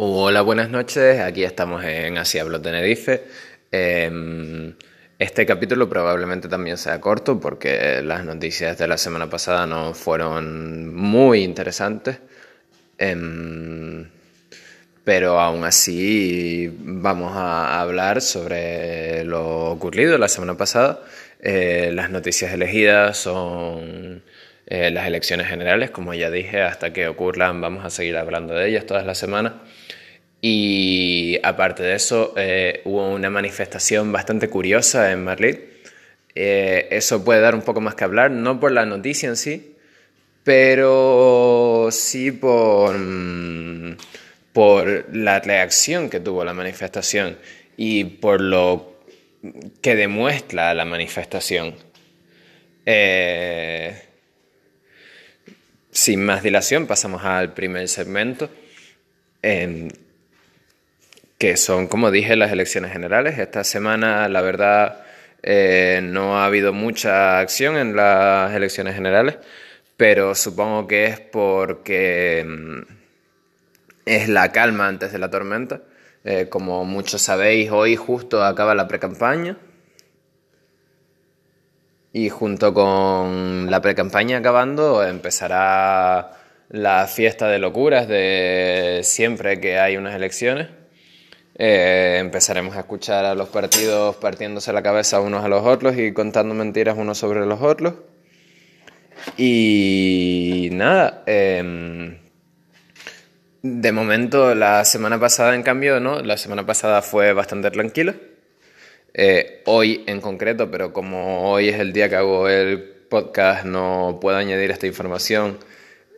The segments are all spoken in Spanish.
Hola, buenas noches. Aquí estamos en Asia Blog Tenerife. Em, este capítulo probablemente también sea corto porque las noticias de la semana pasada no fueron muy interesantes. Em, pero aún así vamos a hablar sobre lo ocurrido la semana pasada. Eh, las noticias elegidas son eh, las elecciones generales, como ya dije, hasta que ocurran vamos a seguir hablando de ellas todas las semanas. Y aparte de eso, eh, hubo una manifestación bastante curiosa en Madrid. Eh, eso puede dar un poco más que hablar, no por la noticia en sí, pero sí por, mm, por la reacción que tuvo la manifestación y por lo que demuestra la manifestación. Eh, sin más dilación, pasamos al primer segmento que son, como dije, las elecciones generales. Esta semana, la verdad, eh, no ha habido mucha acción en las elecciones generales, pero supongo que es porque mm, es la calma antes de la tormenta. Eh, como muchos sabéis, hoy justo acaba la precampaña. Y junto con la precampaña acabando, empezará la fiesta de locuras de siempre que hay unas elecciones. Eh, empezaremos a escuchar a los partidos partiéndose la cabeza unos a los otros y contando mentiras unos sobre los otros. Y nada, em, de momento la semana pasada en cambio, ¿no? La semana pasada fue bastante tranquila. Eh, hoy en concreto, pero como hoy es el día que hago el podcast, no puedo añadir esta información.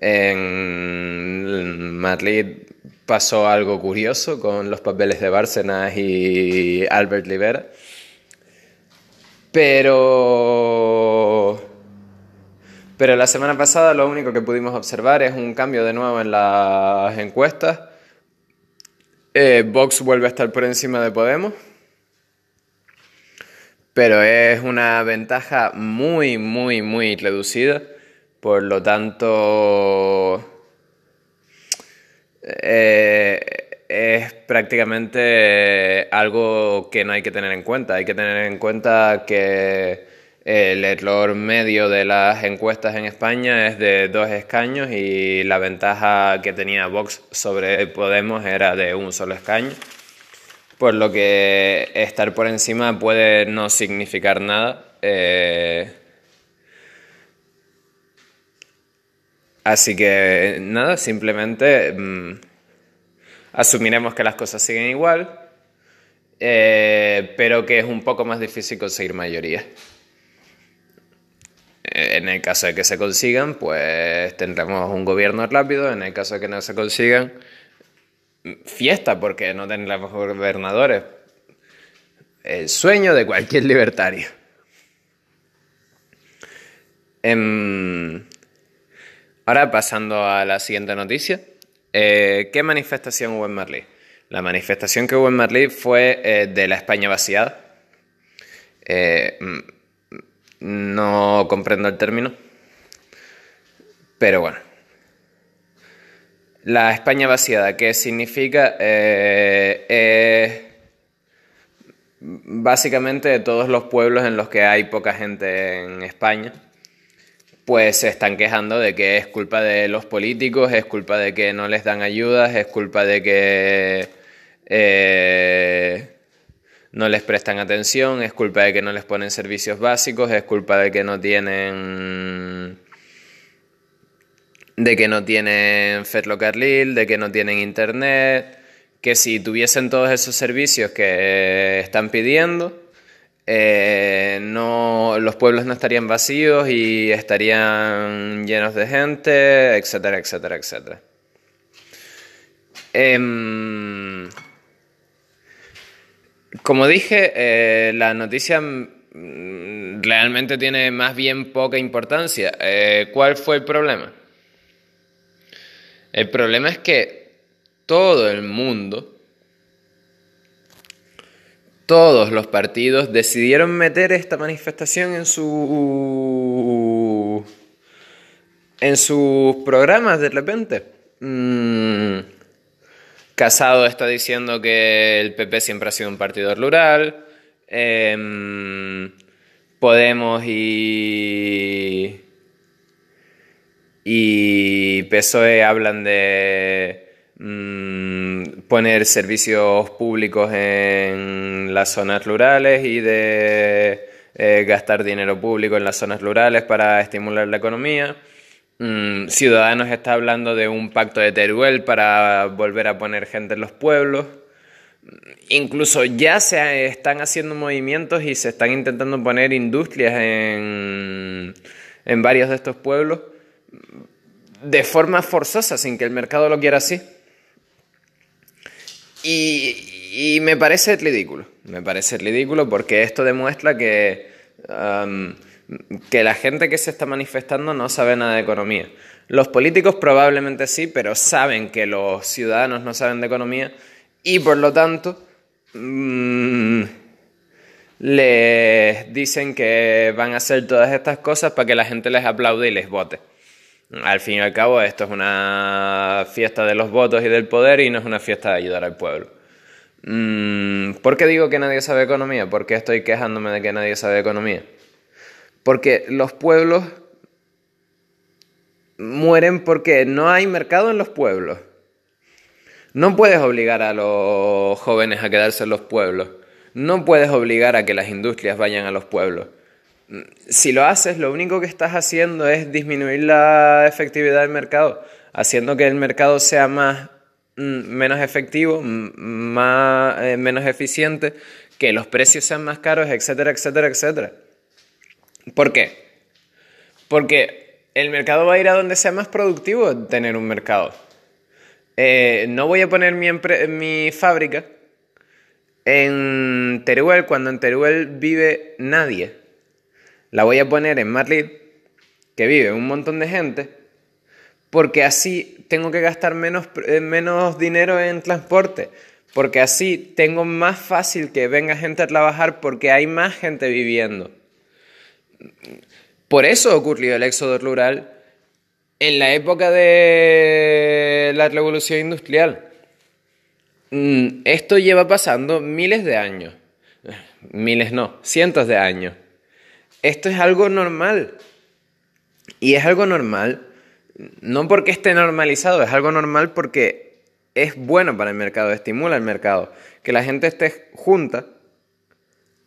En Madrid pasó algo curioso con los papeles de Bárcenas y Albert Rivera. Pero. Pero la semana pasada lo único que pudimos observar es un cambio de nuevo en las encuestas. Eh, Vox vuelve a estar por encima de Podemos. Pero es una ventaja muy, muy, muy reducida. Por lo tanto eh, es prácticamente algo que no hay que tener en cuenta. Hay que tener en cuenta que el error medio de las encuestas en España es de dos escaños y la ventaja que tenía Vox sobre Podemos era de un solo escaño. Por lo que estar por encima puede no significar nada. Eh, Así que nada, simplemente mm, asumiremos que las cosas siguen igual, eh, pero que es un poco más difícil conseguir mayoría. Eh, en el caso de que se consigan, pues tendremos un gobierno rápido. En el caso de que no se consigan, fiesta, porque no tendremos gobernadores. El sueño de cualquier libertario. Em, Ahora pasando a la siguiente noticia. Eh, ¿Qué manifestación hubo en Madrid? La manifestación que hubo en Madrid fue eh, de la España vaciada. Eh, mm, no comprendo el término, pero bueno. La España vaciada, ¿qué significa? básicamente todos los pueblos en los que hay poca gente en España pues se están quejando de que es culpa de los políticos, es culpa de que no les dan ayudas, es culpa de que eh, no les prestan atención, es culpa de que no les ponen servicios básicos, es culpa de que no tienen de que no tienen ferrocarril, de que no tienen internet, que si tuviesen todos esos servicios que están pidiendo, eh, no, los pueblos no estarían vacíos y estarían llenos de gente, etcétera, etcétera, etcétera. Em, como dije, eh, la noticia mm, realmente tiene más bien poca importancia. Eh, ¿Cuál fue el problema? El problema es que todo el mundo todos los partidos decidieron meter esta manifestación en su en sus programas de repente. Mm, Casado está diciendo que el PP siempre ha sido un partido rural. Em, Podemos y, y PSOE hablan de mm, poner servicios públicos en las zonas rurales y de eh, gastar dinero público en las zonas rurales para estimular la economía. Mm, Ciudadanos está hablando de un pacto de Teruel para volver a poner gente en los pueblos. Incluso ya se están haciendo movimientos y se están intentando poner industrias en, en varios de estos pueblos de forma forzosa, sin que el mercado lo quiera así. Y, me parece ridículo, me parece ridículo porque esto demuestra que, um, que la gente que se está manifestando no sabe nada de economía. Los políticos probablemente sí, pero saben que los ciudadanos no saben de economía y por lo tanto mm, les dicen que van a hacer todas estas cosas para que la gente les aplaude y les vote. Al fin y al cabo, esto es una fiesta de los votos y del poder y no es una fiesta de ayudar al pueblo. Mm, ¿Por qué digo que nadie sabe economía? ¿Por qué estoy quejándome de que nadie sabe economía? Porque los pueblos mueren porque no hay mercado en los pueblos. No puedes obligar a los jóvenes a quedarse en los pueblos. No puedes obligar a que las industrias vayan a los pueblos si lo haces, lo único que estás haciendo es disminuir la efectividad del mercado, haciendo que el mercado sea más mm, menos efectivo, más, eh, menos eficiente, que los precios sean más caros, etcétera, etcétera, etcétera. ¿Por qué? Porque el mercado va a ir a donde sea más productivo tener un mercado. Eh, no voy a poner mi, mi fábrica en Teruel cuando en Teruel vive nadie la voy a poner en Madrid, que vive un montón de gente, porque así tengo que gastar menos, eh, menos dinero en transporte, porque así tengo más fácil que venga gente a trabajar porque hay más gente viviendo. Por eso ocurrió el éxodo rural en la época de la revolución industrial. Mm, esto lleva pasando miles de años. Miles no, cientos de años. Esto es algo normal. Y es algo normal, no porque esté normalizado, es algo normal porque es bueno para el mercado, estimula el mercado. Que la gente esté junta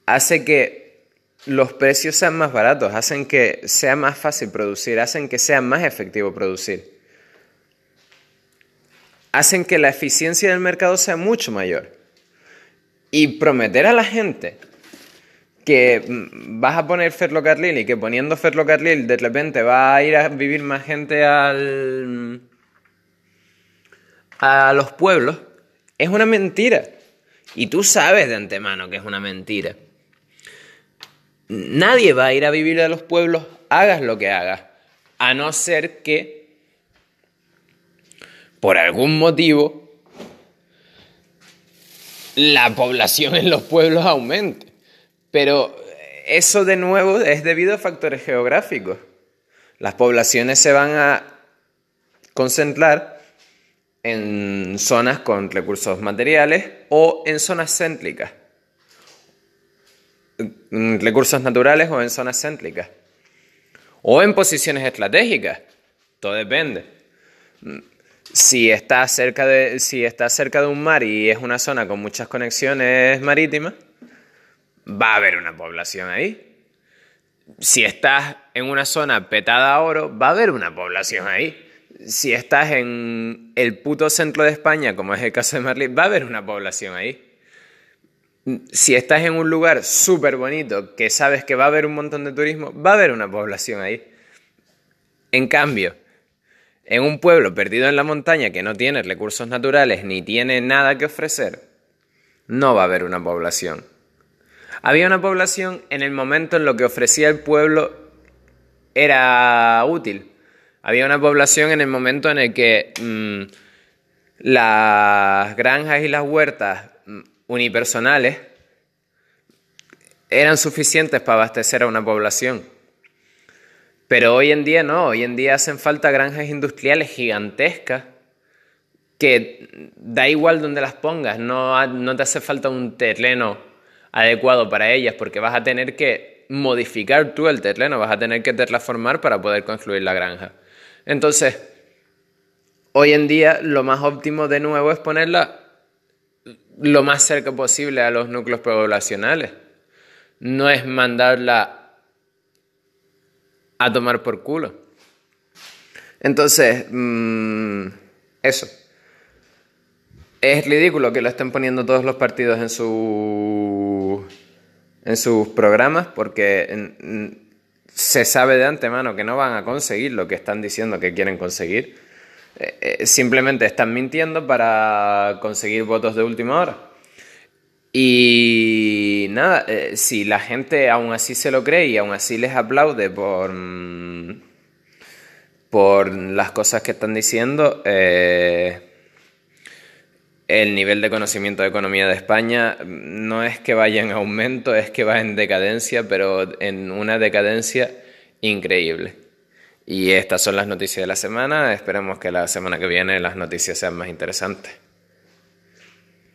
hace que los precios sean más baratos, hacen que sea más fácil producir, hacen que sea más efectivo producir. Hacen que la eficiencia del mercado sea mucho mayor. Y prometer a la gente que mm, vas a poner ferrocarril y que poniendo ferrocarril de repente va a ir a vivir más gente al, a los pueblos, es una mentira. Y tú sabes de antemano que es una mentira. Nadie va a ir a vivir a los pueblos, hagas lo que hagas, a no ser que, por algún motivo, la población en los pueblos aumente. Pero eso de nuevo es debido a factores geográficos. Las poblaciones se van a concentrar en zonas con recursos materiales o en zonas céntricas. Recursos naturales o en zonas céntricas. O en posiciones estratégicas. Todo depende. Si está cerca de, si está cerca de un mar y es una zona con muchas conexiones marítimas, va a haber una población ahí. Si estás en una zona petada a oro, va a haber una población ahí. Si estás en el puto centro de España, como es el caso de Madrid, va a haber una población ahí. Si estás en un lugar súper bonito, que sabes que va a haber un montón de turismo, va a haber una población ahí. En cambio, en un pueblo perdido en la montaña que no tiene recursos naturales ni tiene nada que ofrecer, no va a haber una población. Había una población en el momento en lo que ofrecía el pueblo era útil. Había una población en el momento en el que mm, las granjas y las huertas mm, unipersonales eran suficientes para abastecer a una población. Pero hoy en día no, hoy en día hacen falta granjas industriales gigantescas que da igual donde las pongas, no, no te hace falta un terreno adecuado para ellas, porque vas a tener que modificar tú el terreno, vas a tener que terraformar para poder construir la granja. Entonces, hoy en día lo más óptimo de nuevo es ponerla lo más cerca posible a los núcleos poblacionales. No es mandarla a tomar por culo. Entonces, mm, eso. Es ridículo que lo estén poniendo todos los partidos en, su, en sus programas porque se sabe de antemano que no van a conseguir lo que están diciendo que quieren conseguir. Eh, eh, simplemente están mintiendo para conseguir votos de última hora. Y nada, eh, si la gente aún así se lo cree y aún así les aplaude por, mm, por las cosas que están diciendo, el nivel de conocimiento de economía de España no es que vaya en aumento, es que va en decadencia, pero en una decadencia increíble. Y estas son las noticias de la semana. Esperemos que la semana que viene las noticias sean más interesantes.